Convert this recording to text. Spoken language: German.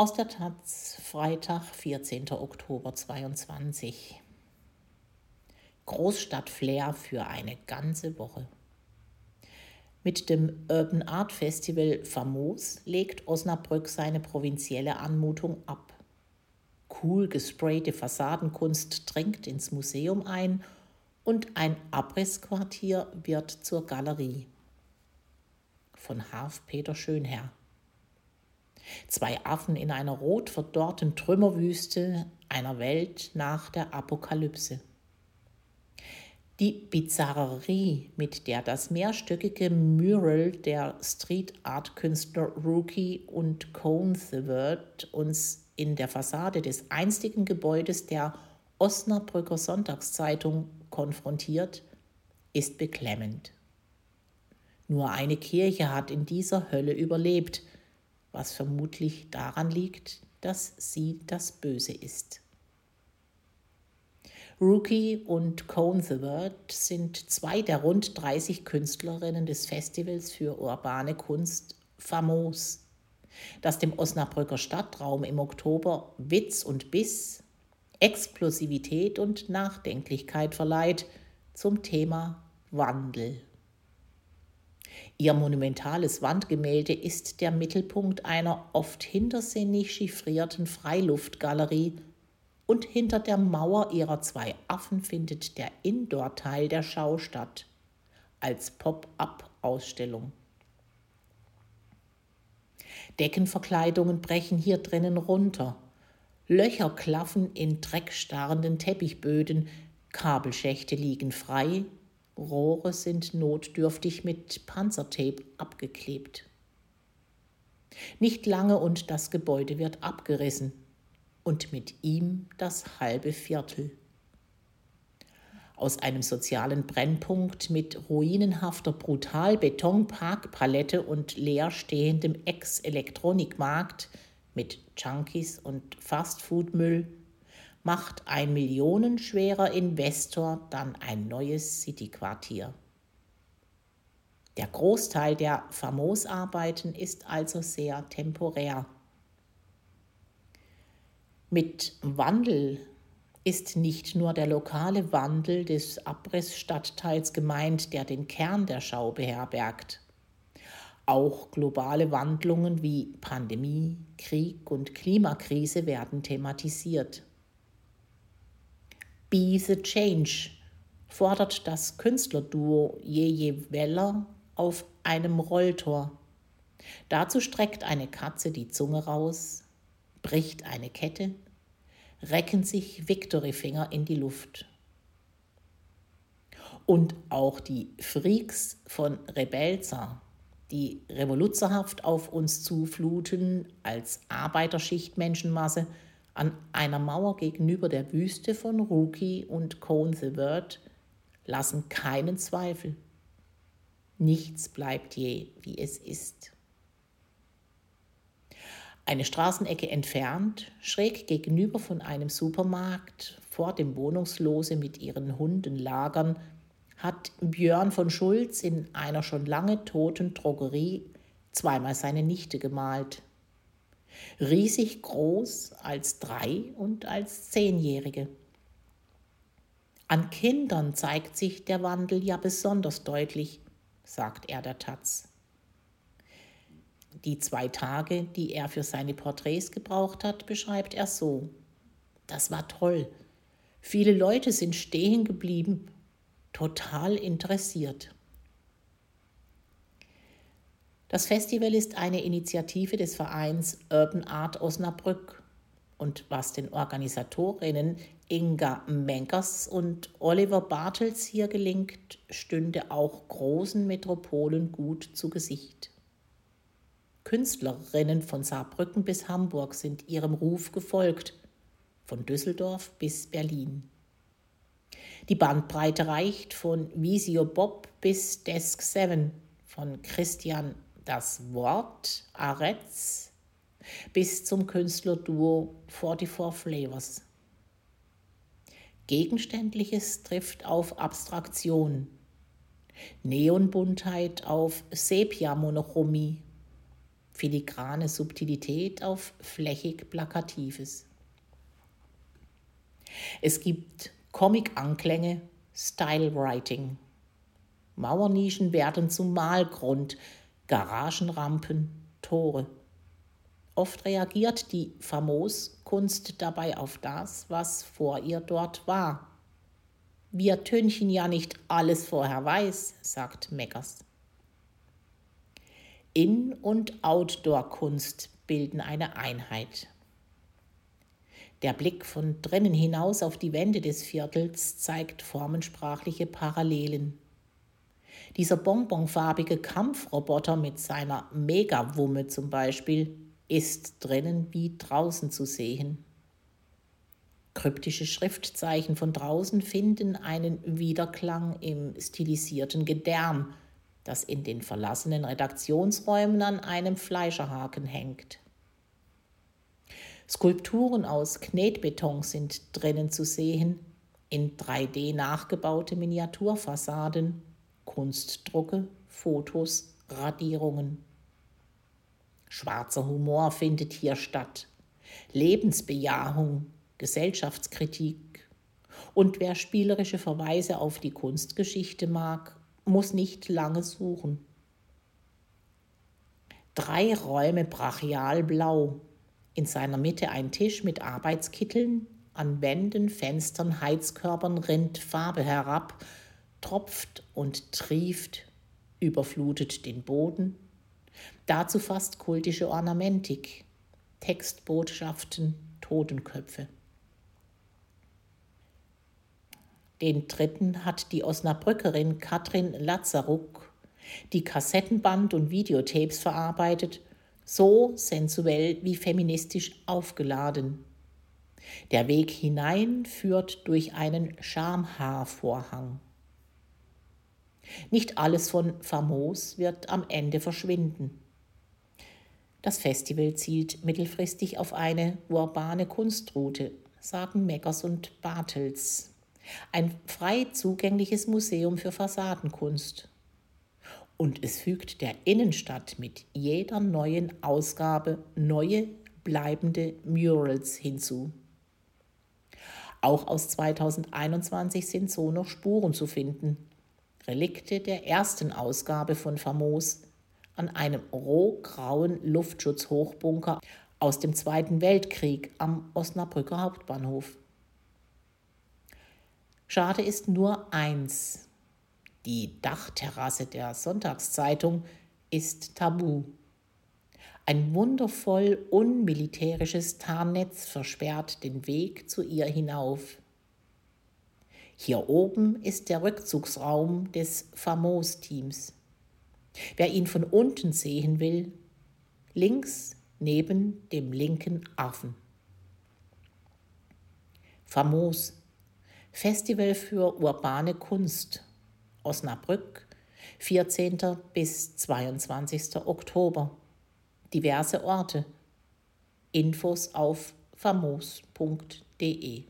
Aus der Taz, Freitag, 14. Oktober 22. Großstadt-Flair für eine ganze Woche. Mit dem Urban Art Festival Famos legt Osnabrück seine provinzielle Anmutung ab. Cool gesprayte Fassadenkunst dringt ins Museum ein und ein Abrissquartier wird zur Galerie. Von Harf Peter Schönherr. Zwei Affen in einer rot verdorrten Trümmerwüste einer Welt nach der Apokalypse. Die Bizarrerie, mit der das mehrstöckige Mural der Street Art Künstler Rookie und Cone the Word uns in der Fassade des einstigen Gebäudes der Osnabrücker Sonntagszeitung konfrontiert, ist beklemmend. Nur eine Kirche hat in dieser Hölle überlebt, was vermutlich daran liegt, dass sie das Böse ist. Rookie und Cone the Word sind zwei der rund 30 Künstlerinnen des Festivals für urbane Kunst Famos, das dem Osnabrücker Stadtraum im Oktober Witz und Biss, Explosivität und Nachdenklichkeit verleiht zum Thema Wandel. Ihr monumentales Wandgemälde ist der Mittelpunkt einer oft hintersinnig chiffrierten Freiluftgalerie und hinter der Mauer ihrer zwei Affen findet der Indoor-Teil der Schau statt, als Pop-up-Ausstellung. Deckenverkleidungen brechen hier drinnen runter. Löcher klaffen in dreckstarrenden Teppichböden, Kabelschächte liegen frei, Rohre sind notdürftig mit Panzertape abgeklebt. Nicht lange und das Gebäude wird abgerissen und mit ihm das halbe Viertel. Aus einem sozialen Brennpunkt mit ruinenhafter Brutal-Beton-Parkpalette und leerstehendem Ex-Elektronikmarkt mit Junkies und Fastfood-Müll macht ein millionenschwerer Investor dann ein neues Cityquartier. Der Großteil der Famos-Arbeiten ist also sehr temporär. Mit Wandel ist nicht nur der lokale Wandel des Abrissstadtteils gemeint, der den Kern der Schau beherbergt. Auch globale Wandlungen wie Pandemie, Krieg und Klimakrise werden thematisiert. Be the Change fordert das Künstlerduo Jeje Weller auf einem Rolltor. Dazu streckt eine Katze die Zunge raus, bricht eine Kette, recken sich Victory-Finger in die Luft. Und auch die Freaks von Rebelza, die revoluzerhaft auf uns zufluten als Arbeiterschicht-Menschenmasse, an einer Mauer gegenüber der Wüste von Rookie und Cone the Word lassen keinen Zweifel. Nichts bleibt je, wie es ist. Eine Straßenecke entfernt, schräg gegenüber von einem Supermarkt, vor dem Wohnungslose mit ihren Hunden lagern, hat Björn von Schulz in einer schon lange toten Drogerie zweimal seine Nichte gemalt riesig groß als drei und als zehnjährige. An Kindern zeigt sich der Wandel ja besonders deutlich, sagt er der Taz. Die zwei Tage, die er für seine Porträts gebraucht hat, beschreibt er so. Das war toll. Viele Leute sind stehen geblieben, total interessiert. Das Festival ist eine Initiative des Vereins Urban Art Osnabrück. Und was den Organisatorinnen Inga Menkers und Oliver Bartels hier gelingt, stünde auch großen Metropolen gut zu Gesicht. Künstlerinnen von Saarbrücken bis Hamburg sind ihrem Ruf gefolgt, von Düsseldorf bis Berlin. Die Bandbreite reicht von Visio Bob bis Desk 7, von Christian das Wort Aretz bis zum Künstlerduo 44 Flavors. Gegenständliches trifft auf filigrane Subtilität auf flächig Plakatives. Es gibt Comic-Anklänge, Style-Writing. Mauernischen werden zum Malgrund, Garagenrampen, Tore. Oft reagiert die Famos-Kunst dabei auf das, was vor ihr dort war. Wir Tönchen ja nicht alles vorher weiß, sagt Meckers. In- und Outdoor-Kunst bilden eine Einheit. Der Blick von drinnen hinaus auf die Wände des Viertels zeigt formensprachliche Parallelen. Dieser bonbonfarbige Kampfroboter mit seiner Megawumme zum Beispiel ist drinnen wie draußen zu sehen. Kryptische Schriftzeichen von draußen finden einen Widerklang im stilisierten Gedärm, das in den verlassenen Redaktionsräumen an einem Fleischerhaken hängt. Skulpturen aus Knetbeton sind drinnen zu sehen, in 3D nachgebaute Miniaturfassaden, Kunstdrucke, Fotos, Radierungen. Schwarzer Humor findet hier statt, Lebensbejahung, Gesellschaftskritik. Und wer spielerische Verweise auf die Kunstgeschichte mag, muss nicht lange suchen. Drei Räume brachialblau, in seiner Mitte ein Tisch mit Arbeitskitteln, an Wänden, Fenstern, Heizkörpern rinnt Farbe herab, tropft und trieft, überflutet den Boden. Dazu fast kultische Ornamentik, Textbotschaften, Totenköpfe. Den dritten hat die Osnabrückerin Katrin Lazaruk, die Kassettenband und Videotapes verarbeitet so sensuell wie feministisch aufgeladen. Der Weg hinein führt durch einen Schamhaarvorhang. Nicht alles von Famos wird am Ende verschwinden. Das Festival zielt mittelfristig auf eine urbane Kunstroute, sagen Meckers und Bartels. Ein frei zugängliches Museum für Fassadenkunst und es fügt der Innenstadt mit jeder neuen Ausgabe neue bleibende Murals hinzu. Auch aus 2021 sind so noch Spuren zu finden. Relikte der ersten Ausgabe von Famos an einem rohgrauen Luftschutzhochbunker aus dem Zweiten Weltkrieg am Osnabrücker Hauptbahnhof. Schade ist nur eins. Die Dachterrasse der Sonntagszeitung ist tabu. Ein wundervoll unmilitärisches Tarnnetz versperrt den Weg zu ihr hinauf. Hier oben ist der Rückzugsraum des Famos-Teams. Wer ihn von unten sehen will, links neben dem linken Affen. Famos, Festival für urbane Kunst Osnabrück, 14. bis 22. Oktober. Diverse Orte. Infos auf famos.de